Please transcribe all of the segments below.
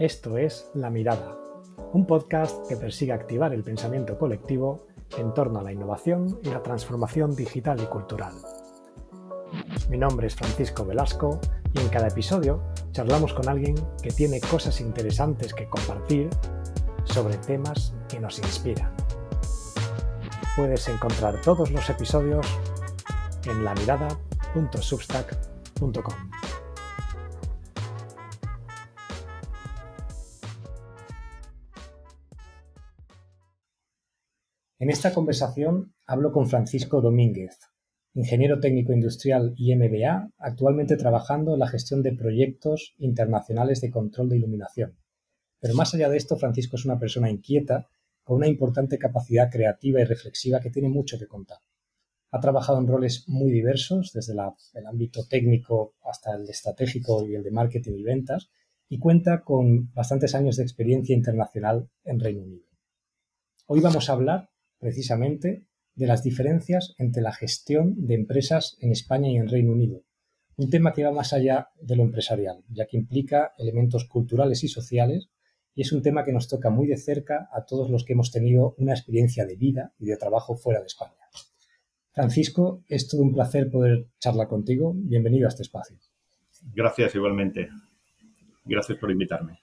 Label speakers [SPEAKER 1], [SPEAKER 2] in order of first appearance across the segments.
[SPEAKER 1] Esto es La Mirada, un podcast que persigue activar el pensamiento colectivo en torno a la innovación y la transformación digital y cultural. Mi nombre es Francisco Velasco y en cada episodio charlamos con alguien que tiene cosas interesantes que compartir sobre temas que nos inspiran. Puedes encontrar todos los episodios en lamirada.substack.com. En esta conversación hablo con Francisco Domínguez, ingeniero técnico industrial y MBA, actualmente trabajando en la gestión de proyectos internacionales de control de iluminación. Pero más allá de esto, Francisco es una persona inquieta, con una importante capacidad creativa y reflexiva que tiene mucho que contar. Ha trabajado en roles muy diversos, desde el ámbito técnico hasta el estratégico y el de marketing y ventas, y cuenta con bastantes años de experiencia internacional en Reino Unido. Hoy vamos a hablar precisamente de las diferencias entre la gestión de empresas en España y en Reino Unido. Un tema que va más allá de lo empresarial, ya que implica elementos culturales y sociales y es un tema que nos toca muy de cerca a todos los que hemos tenido una experiencia de vida y de trabajo fuera de España. Francisco, es todo un placer poder charlar contigo. Bienvenido a este espacio.
[SPEAKER 2] Gracias igualmente. Gracias por invitarme.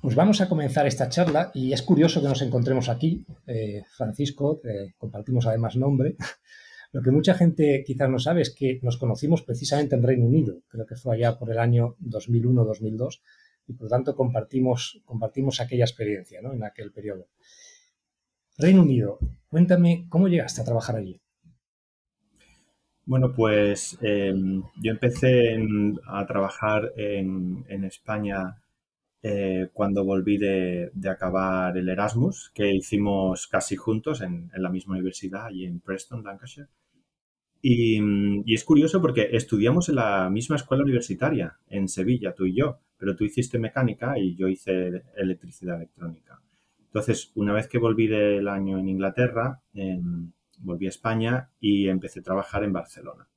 [SPEAKER 1] Pues vamos a comenzar esta charla y es curioso que nos encontremos aquí, eh, Francisco, compartimos además nombre. Lo que mucha gente quizás no sabe es que nos conocimos precisamente en Reino Unido, creo que fue allá por el año 2001-2002, y por lo tanto compartimos, compartimos aquella experiencia ¿no? en aquel periodo. Reino Unido, cuéntame, ¿cómo llegaste a trabajar allí?
[SPEAKER 2] Bueno, pues em, yo empecé a trabajar en España eh, cuando volví de, acabar el Erasmus, que hicimos casi juntos en, la misma universidad, allí en Preston, Lancashire. Y, es curioso porque estudiamos en la misma escuela universitaria, en Sevilla, tú y yo, pero tú hiciste mecánica y yo hice electricidad electrónica. Entonces, una vez que volví del año en Inglaterra, volví a España y empecé a trabajar en Barcelona.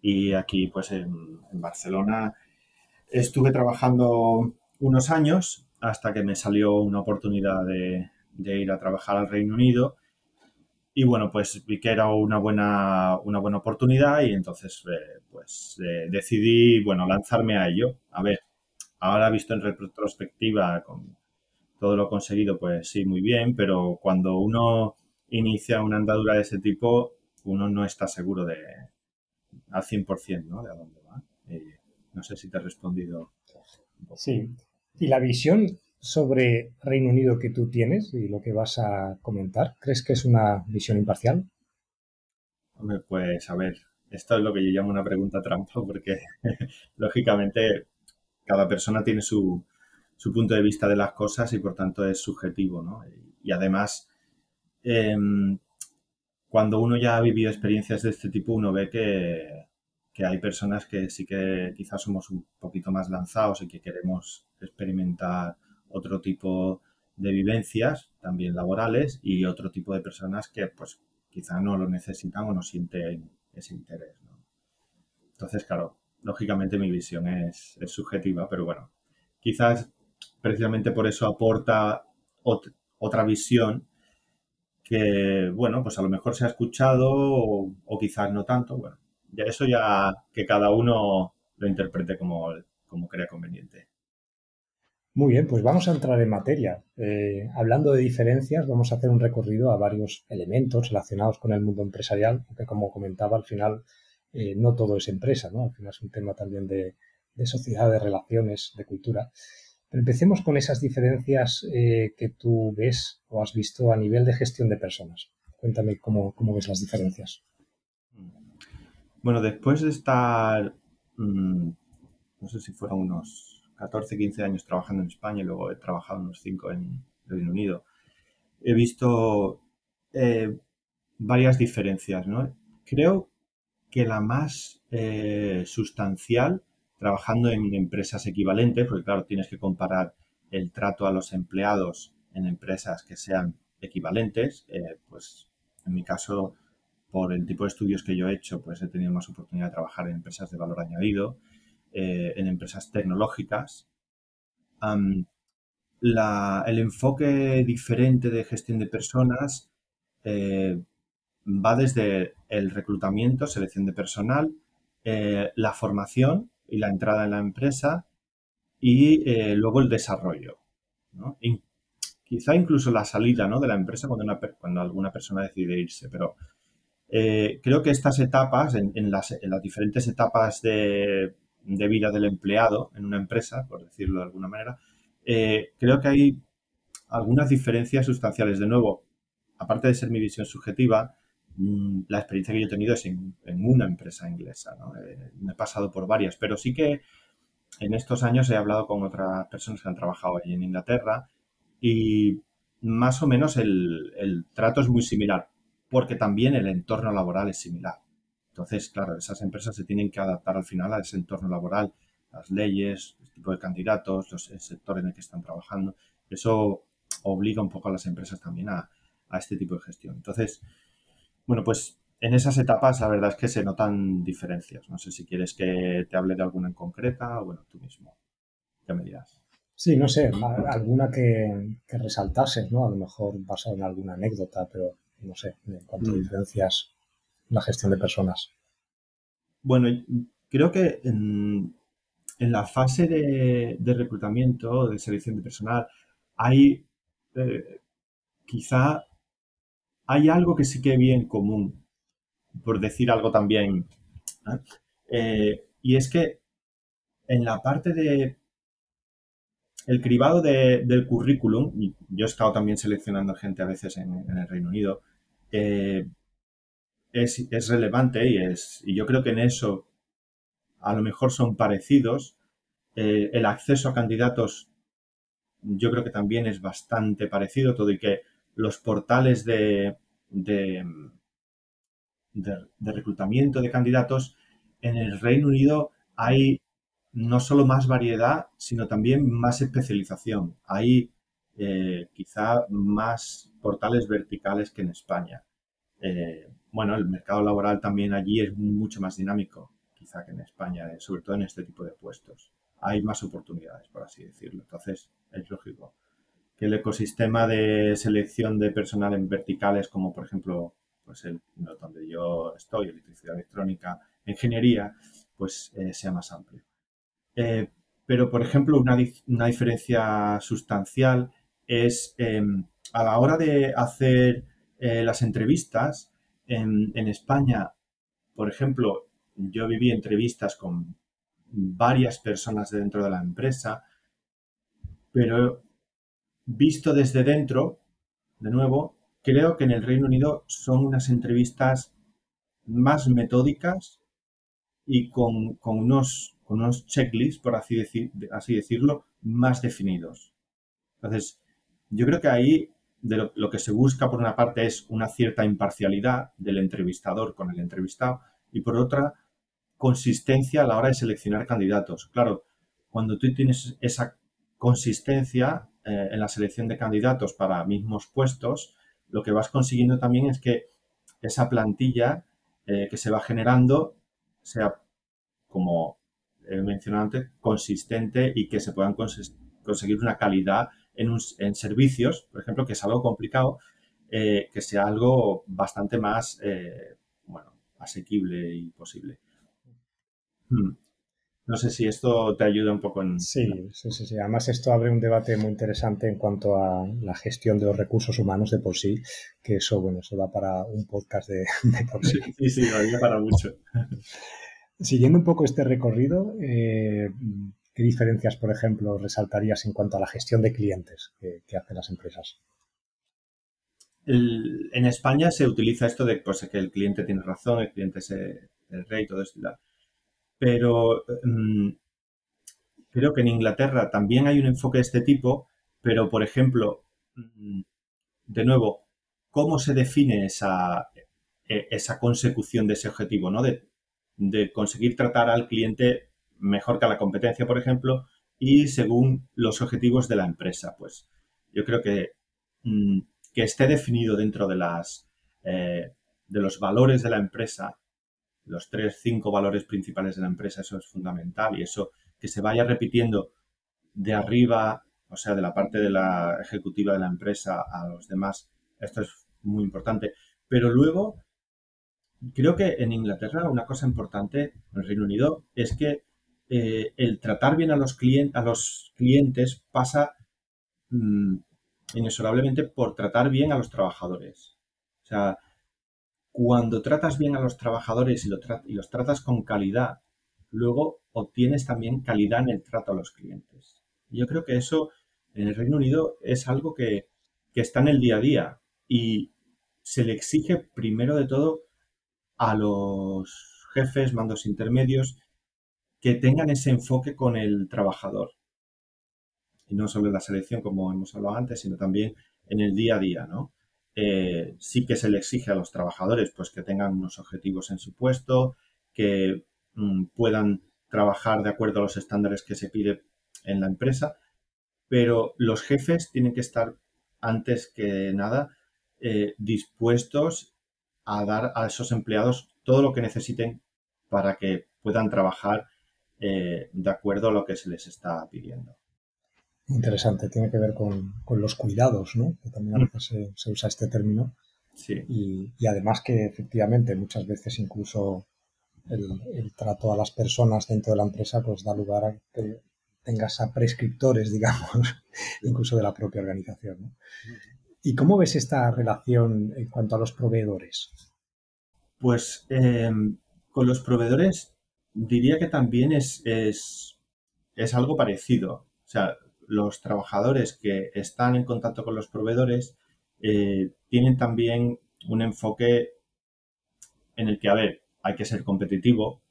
[SPEAKER 2] Y aquí, pues en Barcelona, estuve trabajando unos años hasta que me salió una oportunidad de, ir a trabajar al Reino Unido. Y bueno, pues vi que era una buena, una buena oportunidad y entonces eh, pues eh, decidí, bueno, lanzarme a ello. A ver, ahora visto en retrospectiva con todo lo conseguido, pues sí, muy bien, pero cuando uno inicia una andadura de ese tipo, uno no está seguro de al 100%, ¿no? De a dónde va. no sé si te he respondido.
[SPEAKER 1] Sí, ¿Y la visión sobre Reino Unido que tú tienes y lo que vas a comentar, crees que es una visión imparcial?
[SPEAKER 2] Hombre, pues a ver, esto es lo que yo llamo una pregunta trampa porque lógicamente cada persona tiene su, punto de vista de las cosas y por tanto es subjetivo, ¿no? Y, además, em, cuando uno ya ha vivido experiencias de este tipo, uno ve que, que hay personas que sí que quizás somos un poquito más lanzados y que queremos experimentar otro tipo de vivencias, también laborales, y otro tipo de personas que pues quizá no lo necesitan o no sienten ese interés. Entonces, claro, lógicamente mi visión es, subjetiva, pero bueno, quizás precisamente por eso aporta otra visión que, bueno, pues a lo mejor se ha escuchado o, o quizás no tanto, bueno, ya eso ya que cada uno lo interprete como, como crea conveniente.
[SPEAKER 1] Muy bien, pues vamos a entrar en materia. Eh, hablando de diferencias, vamos a hacer un recorrido a varios elementos relacionados con el mundo empresarial, aunque como comentaba, al final eh, no todo es empresa, ¿no? Al final es un tema también de, sociedad, de relaciones, de cultura. Pero empecemos con esas diferencias eh, que tú ves o has visto a nivel de gestión de personas. Cuéntame cómo, cómo ves las diferencias.
[SPEAKER 2] Bueno, después de estar, mm, no sé si fueron unos 14, 15 años trabajando en España y luego he trabajado unos 5 en Reino Unido, he visto eh, varias diferencias, ¿no? Creo que la más eh, sustancial, trabajando en empresas equivalentes, porque claro, tienes que comparar el trato a los empleados en empresas que sean equivalentes, eh, pues en mi caso por el tipo de estudios que yo he hecho, pues he tenido más oportunidad de trabajar en empresas de valor añadido, eh, en empresas tecnológicas el enfoque diferente de gestión de personas eh, va desde el reclutamiento, selección de personal, eh, la formación y la entrada en la empresa y eh, luego el desarrollo. quizá incluso la salida de la empresa cuando, cuando alguna persona decide irse, pero creo que estas etapas, en, las, diferentes etapas de, vida del empleado en una empresa, por decirlo de alguna manera, eh, creo que hay algunas diferencias sustanciales. De nuevo, aparte de ser mi visión subjetiva, mm, la experiencia que yo he tenido es en, una empresa inglesa. Eh, me he pasado por varias, pero sí que en estos años he hablado con otras personas que han trabajado allí en Inglaterra y más o menos el trato es muy similar, porque también el entorno laboral es similar. Entonces, claro, esas empresas se tienen que adaptar al final a ese entorno laboral las leyes, el tipo de candidatos, los, el sector en el que están trabajando. Eso obliga un poco a las empresas también a, este tipo de gestión. Entonces, bueno, pues en esas etapas la verdad es que se notan diferencias. No sé si quieres que te hable de alguna en concreta o bueno, tú mismo. ¿Qué me dirás?
[SPEAKER 1] Sí, no sé, alguna que, que resaltases, ¿no? A lo mejor basado en alguna anécdota, pero no sé, en cuanto a mm. diferencias la gestión de personas.
[SPEAKER 2] Bueno, creo que en la fase de, reclutamiento, de selección de personal, hay eh, quizá hay algo que sí que vi en común, por decir algo también, eh, y es que en la parte de el cribado del currículum, yo he estado también seleccionando gente a veces en, el Reino Unido, eh, es, relevante y, es, y yo creo que en eso a lo mejor son parecidos. Eh, el acceso a candidatos yo creo que también es bastante parecido, todo y que los portales de, de, reclutamiento de candidatos en el Reino Unido hay no solo más variedad, sino también más especialización. Eh, quizá más portales verticales que en España. Eh, bueno, el mercado laboral también allí es mucho más dinámico que en España, eh, sobre todo en este tipo de puestos. Hay más oportunidades, por así decirlo. Entonces, es lógico que el ecosistema de selección de personal en verticales, como por ejemplo, pues el, donde yo estoy, electricidad electrónica, ingeniería, pues eh, sea más amplio. Eh, pero, por ejemplo, una, diferencia sustancial es em, a la hora de hacer las entrevistas en, España, por ejemplo, yo viví entrevistas con varias personas dentro de la empresa, pero visto desde dentro, de nuevo, creo que en el Reino Unido son unas entrevistas más metódicas y con, unos, con unos checklists, por así, decir, así decirlo, más definidos. Entonces, yo creo que ahí de lo, que se busca, por una parte, es una cierta imparcialidad del entrevistador con el entrevistado y por otra, consistencia a la hora de seleccionar candidatos. Claro, cuando tú tienes esa consistencia eh, en la selección de candidatos para mismos puestos, lo que vas consiguiendo también es que esa plantilla eh, que se va generando sea, como he mencionado antes, consistente y que se puedan conseguir una calidad en, en, servicios, por ejemplo, que es algo complicado, eh, que sea algo bastante más, bueno, asequible y posible. Hmm. No sé si esto te ayuda un poco en...
[SPEAKER 1] Sí, sí, sí, Además esto abre un debate muy interesante en cuanto a la gestión de los recursos humanos de por sí, que eso, bueno, eso da para un podcast de, por sí.
[SPEAKER 2] Sí, sí, da para mucho.
[SPEAKER 1] Siguiendo un poco este recorrido, eh, ¿qué diferencias, por ejemplo, resaltarías en cuanto a la gestión de clientes que, hacen las empresas?
[SPEAKER 2] en España se utiliza esto de pues, que el cliente tiene razón, el cliente es el rey, todo esto. Pero mm, creo que en Inglaterra también hay un enfoque de este tipo, pero por ejemplo, mm, de nuevo, ¿cómo se define esa, e, esa consecución de ese objetivo? ¿no? De, conseguir tratar al cliente mejor que la competencia, por ejemplo, y según los objetivos de la empresa. Pues yo creo que, mm, que esté definido dentro de las eh, de los valores de la empresa los tres, cinco valores principales de la empresa, eso es fundamental y eso que se vaya repitiendo de arriba, o sea, de la parte de la ejecutiva de la empresa a los demás, esto es muy importante. Pero luego, creo que en Inglaterra una cosa importante, en el Reino Unido, es que eh, el tratar bien a los, a los clientes pasa mm, inexorablemente por tratar bien a los trabajadores. O sea, cuando tratas bien a los trabajadores y, y los tratas con calidad, luego obtienes también calidad en el trato a los clientes. Yo creo que eso en el Reino Unido es algo que, que está en el día a día y se le exige primero de todo a los jefes, mandos intermedios, que tengan ese enfoque con el trabajador. Y no solo en la selección, como hemos hablado antes, sino también en el día a día, ¿no? Eh, sí que se le exige a los trabajadores pues que tengan unos objetivos en su puesto, que mm, puedan trabajar de acuerdo a los estándares que se pide en la empresa, pero los jefes tienen que estar antes que nada eh, dispuestos a dar a esos empleados todo lo que necesiten para que puedan trabajar eh, de acuerdo a lo que se les está pidiendo.
[SPEAKER 1] Interesante, tiene que ver con, los cuidados, ¿no? Que también a mm. veces se, usa este término.
[SPEAKER 2] Sí.
[SPEAKER 1] Y, además que efectivamente muchas veces incluso el, trato a las personas dentro de la empresa pues da lugar a que tengas a prescriptores, digamos, incluso de la propia organización. ¿Y cómo ves esta relación en cuanto a los proveedores?
[SPEAKER 2] Pues eh, con los proveedores diría que también es, es, algo parecido. O sea, los trabajadores que están en contacto con los proveedores eh, tienen también un enfoque en el que, a ver, hay que ser competitivo,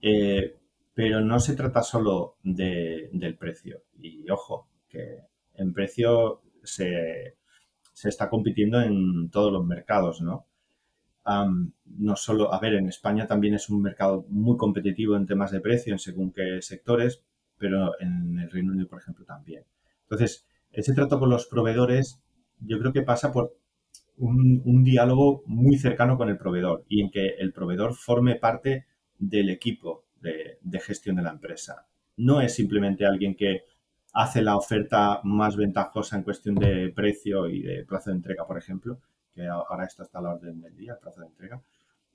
[SPEAKER 2] eh, pero no se trata solo del precio. Y ojo, que en precio se, se está compitiendo en todos los mercados, ¿no? No solo, a ver, en España también es un mercado muy competitivo en temas de precio en según qué sectores, pero en el Reino Unido, por ejemplo, también. Entonces, ese trato con los proveedores yo creo que pasa por un, diálogo muy cercano con el proveedor y en que el proveedor forme parte del equipo de, gestión de la empresa. No es simplemente alguien que hace la oferta más ventajosa en cuestión de precio y de plazo de entrega, por ejemplo, que ahora esto está a la orden del día, el plazo de entrega,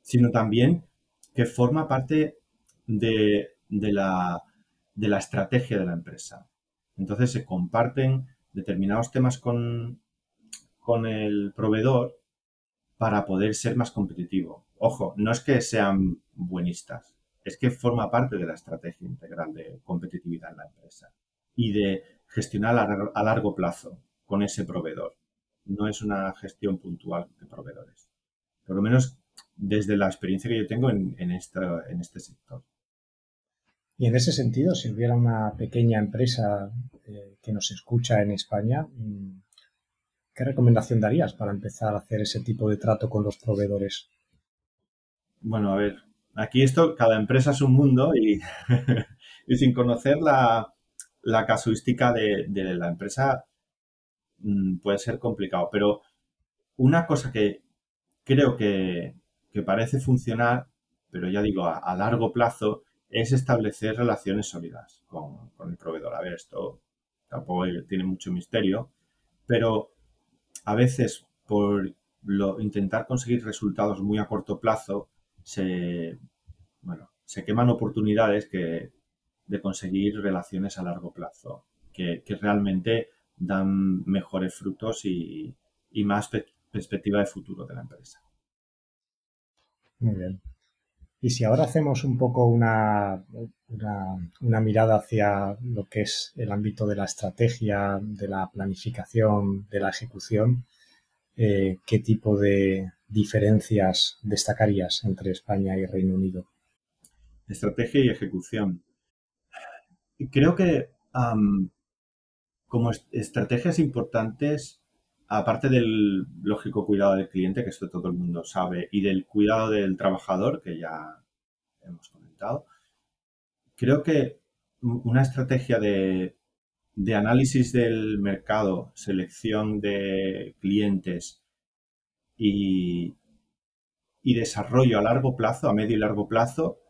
[SPEAKER 2] sino también que forma parte de, la, de la estrategia de la empresa. Entonces se comparten determinados temas con, con el proveedor para poder ser más competitivo. Ojo, no es que sean buenistas, es que forma parte de la estrategia integral de competitividad en la empresa y de gestionar a largo plazo con ese proveedor no es una gestión puntual de proveedores. Por lo menos desde la experiencia que yo tengo en, en, en este sector.
[SPEAKER 1] Y en ese sentido, si hubiera una pequeña empresa eh, que nos escucha en España, mm, ¿qué recomendación darías para empezar a hacer ese tipo de trato con los proveedores?
[SPEAKER 2] Bueno, a ver, aquí esto, cada empresa es un mundo y, y sin conocer la, la casuística de, de, la empresa, Mm, puede ser complicado. Pero una cosa que creo que, parece funcionar, pero ya digo, a, largo plazo, es establecer relaciones sólidas con, el proveedor. A ver, esto tampoco tiene mucho misterio, pero a veces por lo, intentar conseguir resultados muy a corto plazo, se, bueno, se queman oportunidades que, de conseguir relaciones a largo plazo, que, que realmente dan mejores frutos y, más perspectiva de futuro de la empresa.
[SPEAKER 1] Muy bien. Y si ahora hacemos un poco una, una, mirada hacia lo que es el ámbito de la estrategia, de la planificación, de la ejecución, eh, ¿qué tipo de diferencias destacarías entre España y Reino Unido?
[SPEAKER 2] Estrategia y ejecución. Creo que como estrategias importantes, aparte del lógico cuidado del cliente, que esto todo el mundo sabe, y del cuidado del trabajador, que ya hemos comentado, creo que una estrategia de, análisis del mercado, selección de clientes y, desarrollo a largo plazo, a medio y largo plazo,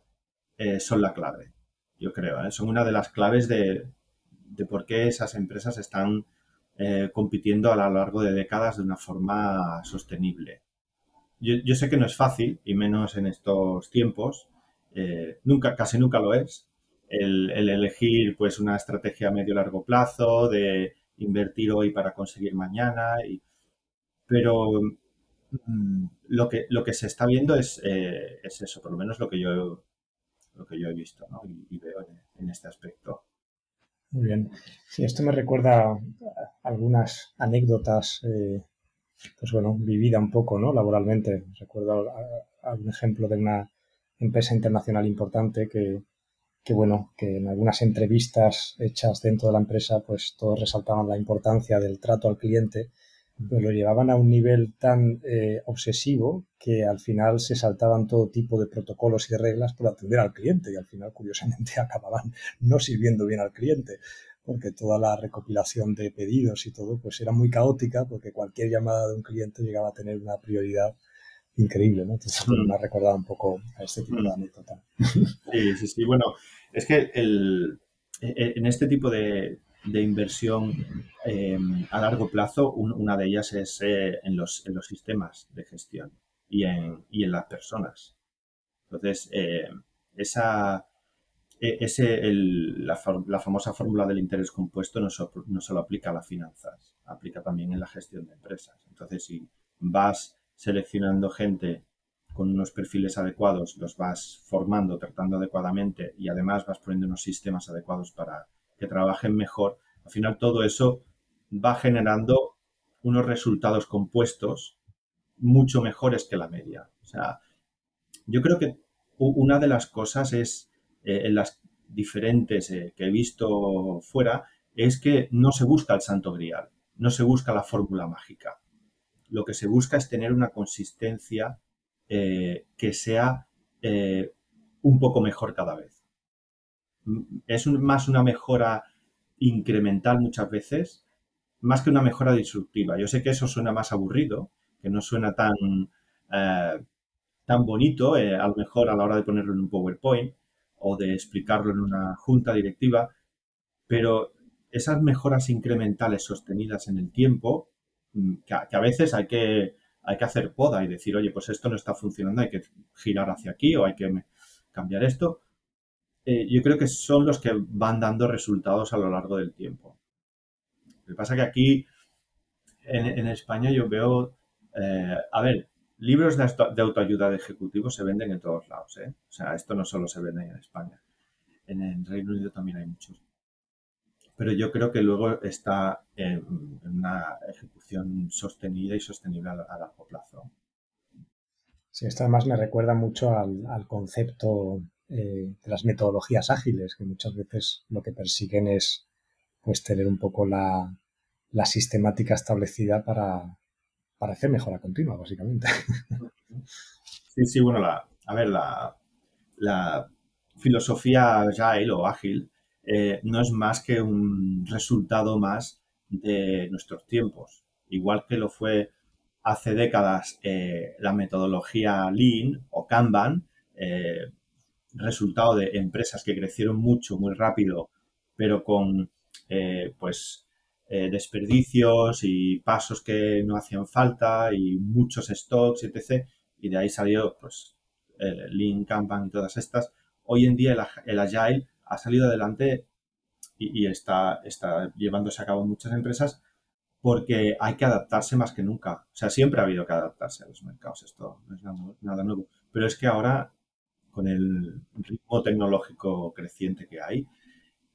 [SPEAKER 2] eh, son la clave, yo creo. ¿eh? Son una de las claves de, de por qué esas empresas están eh, compitiendo a lo largo de décadas de una forma sostenible. Yo, sé que no es fácil, y menos en estos tiempos, eh, nunca, casi nunca lo es, el, elegir pues una estrategia a medio largo plazo, de invertir hoy para conseguir mañana, y, pero mm, lo, que, lo que se está viendo es, eh, es eso, por lo menos lo que yo, lo que yo he visto y, veo en este aspecto.
[SPEAKER 1] Muy bien. Sí, esto me recuerda algunas anécdotas, eh, pues bueno, vivida un poco, ¿no? Laboralmente. Recuerdo algún ejemplo de una empresa internacional importante que, que, bueno, que en algunas entrevistas hechas dentro de la empresa, pues todos resaltaban la importancia del trato al cliente pero lo llevaban a un nivel tan eh, obsesivo que al final se saltaban todo tipo de protocolos y reglas por atender al cliente y al final, curiosamente, acababan no sirviendo bien al cliente porque toda la recopilación de pedidos y todo pues era muy caótica porque cualquier llamada de un cliente llegaba a tener una prioridad increíble, ¿no? Entonces mm. me ha recordado un poco a este tipo de mm. anécdota.
[SPEAKER 2] Sí, sí, sí. Bueno, es que el, e, e, en este tipo de, de inversión eh, a largo plazo, una de ellas es eh, en, los, en, los, sistemas de gestión y en, y en las personas. Entonces, eh, esa, e, ese, la, la, famosa fórmula del interés compuesto no, no solo aplica a las finanzas, aplica también en la gestión de empresas. Entonces, si vas seleccionando gente con unos perfiles adecuados, los vas formando, tratando adecuadamente y además vas poniendo unos sistemas adecuados para que trabajen mejor, al final todo eso va generando unos resultados compuestos mucho mejores que la media. O sea, yo creo que una de las cosas es, eh, en las diferentes eh, que he visto fuera, es que no se busca el santo grial, no se busca la fórmula mágica. Lo que se busca es tener una consistencia eh, que sea un poco mejor cada vez es más una mejora incremental muchas veces, más que una mejora disruptiva. Yo sé que eso suena más aburrido, que no suena tan, eh, tan bonito, eh, a lo mejor a la hora de ponerlo en un PowerPoint o de explicarlo en una junta directiva, pero esas mejoras incrementales sostenidas en el tiempo, mm, que a, veces hay que, hay que hacer poda y decir, oye, pues esto no está funcionando, hay que girar hacia aquí o hay que cambiar esto, eh, yo creo que son los que van dando resultados a lo largo del tiempo. Lo que pasa que aquí, en, España, yo veo, eh, a ver, libros de, autoayuda de ejecutivos se venden en todos lados, ¿eh? O sea, esto no solo se vende en España. En el Reino Unido también hay muchos. Pero yo creo que luego está en, una ejecución sostenida y sostenible a, largo plazo.
[SPEAKER 1] Sí, esto además me recuerda mucho al concepto eh, de las metodologías ágiles, que muchas veces lo que persiguen es pues tener un poco la, sistemática establecida para, para, hacer mejora continua, básicamente.
[SPEAKER 2] Sí, sí, bueno, la, a ver, la, la filosofía agile o ágil eh, no es más que un resultado más de nuestros tiempos. Igual que lo fue hace décadas eh, la metodología Lean o Kanban, resultado de empresas que crecieron mucho, muy rápido, pero con eh, pues eh, desperdicios y pasos que no hacían falta y muchos stocks, etc. Y de ahí salió pues el Lean, Kanban y todas estas. Hoy en día el, Agile ha salido adelante y, está, está llevándose a cabo en muchas empresas porque hay que adaptarse más que nunca. O sea, siempre ha habido que adaptarse a los mercados, esto no es nada nuevo. Pero es que ahora con el ritmo tecnológico creciente que hay,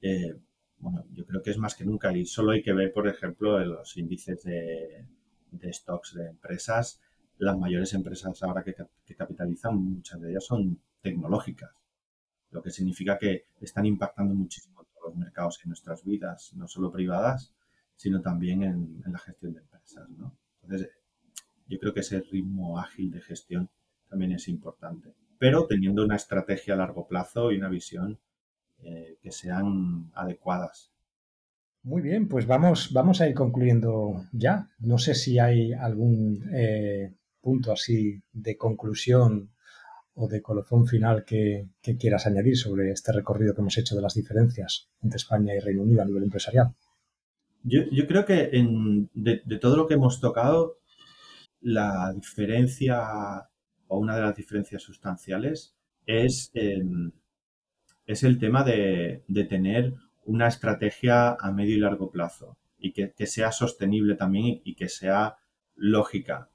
[SPEAKER 2] eh, bueno, yo creo que es más que nunca y solo hay que ver, por ejemplo, los índices de, stocks de empresas. Las mayores empresas ahora que, capitalizan, muchas de ellas son tecnológicas, lo que significa que están impactando muchísimo todos los mercados en nuestras vidas, no solo privadas, sino también en, la gestión de empresas. Entonces, yo creo que ese ritmo ágil de gestión también es importante pero teniendo una estrategia a largo plazo y una visión eh, que sean adecuadas.
[SPEAKER 1] Muy bien, pues vamos, vamos a ir concluyendo ya. No sé si hay algún eh, punto así de conclusión o de colofón final que, quieras añadir sobre este recorrido que hemos hecho de las diferencias entre España y Reino Unido a nivel empresarial.
[SPEAKER 2] Yo, creo que de, todo lo que hemos tocado, la diferencia o una de las diferencias sustanciales es, em, es el tema de, tener una estrategia a medio y largo plazo y que, sea sostenible también y, que sea lógica.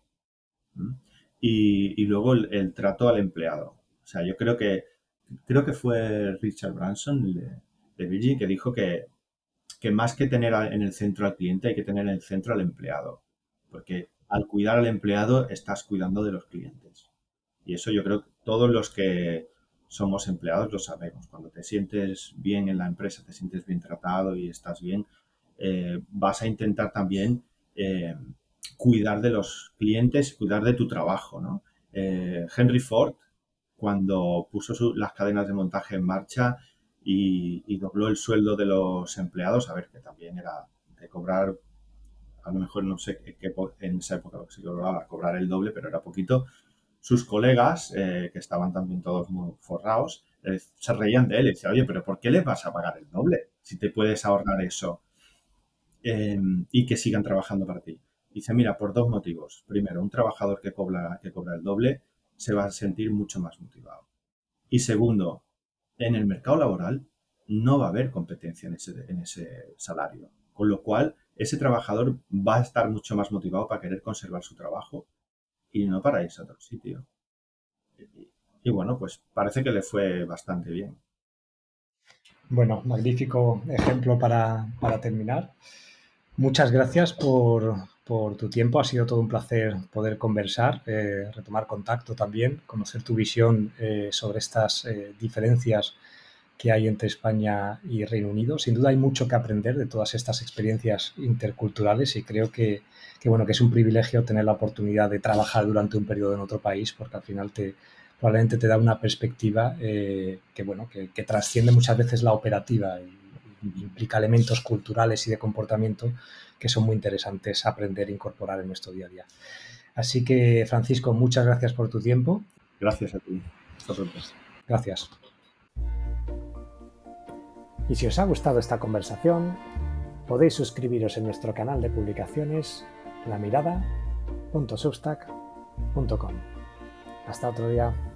[SPEAKER 2] Y, luego el, trato al empleado. O sea, yo creo que creo que fue Richard Branson de, de Virgin que dijo que, que más que tener en el centro al cliente hay que tener en el centro al empleado. Porque al cuidar al empleado estás cuidando de los clientes. Y eso yo creo que todos los que somos empleados lo sabemos. Cuando te sientes bien en la empresa, te sientes bien tratado y estás bien, eh, vas a intentar también eh, cuidar de los clientes, cuidar de tu trabajo. ¿no? Eh, Henry Ford, cuando puso las cadenas de montaje en marcha y, dobló el sueldo de los empleados, a ver, que también era de cobrar, a lo mejor no sé qué, en esa época se cobraba, cobrar el doble, pero era poquito. Sus colegas, que estaban también todos muy forrados, se reían de él y decían, oye, pero ¿por qué le vas a pagar el doble si te puedes ahorrar eso? Em, y que sigan trabajando para ti. Dice, mira, por dos motivos. Primero, un trabajador que cobra, que cobra el doble se va a sentir mucho más motivado. Y segundo, en el mercado laboral no va a haber competencia en ese, en ese salario. Con lo cual, ese trabajador va a estar mucho más motivado para querer conservar su trabajo y no para irse a otro sitio. Y, bueno, pues parece que le fue bastante bien.
[SPEAKER 1] Bueno, magnífico ejemplo para, para terminar. Muchas gracias por, tu tiempo. Ha sido todo un placer poder conversar, eh, retomar contacto también, conocer tu visión eh, sobre estas eh, diferencias que hay entre España y Reino Unido. Sin duda hay mucho que aprender de todas estas experiencias interculturales y creo que, bueno, que es un privilegio tener la oportunidad de trabajar durante un periodo en otro país porque al final te, probablemente te da una perspectiva que, bueno, que, que, trasciende muchas veces la operativa y, implica elementos culturales y de comportamiento que son muy interesantes aprender e incorporar en nuestro día a día. Así que, Francisco, muchas gracias por tu tiempo.
[SPEAKER 2] Gracias a ti.
[SPEAKER 1] Gracias. Y si os ha gustado esta conversación, podéis suscribiros en nuestro canal de publicaciones lamirada.substack.com. Hasta otro día.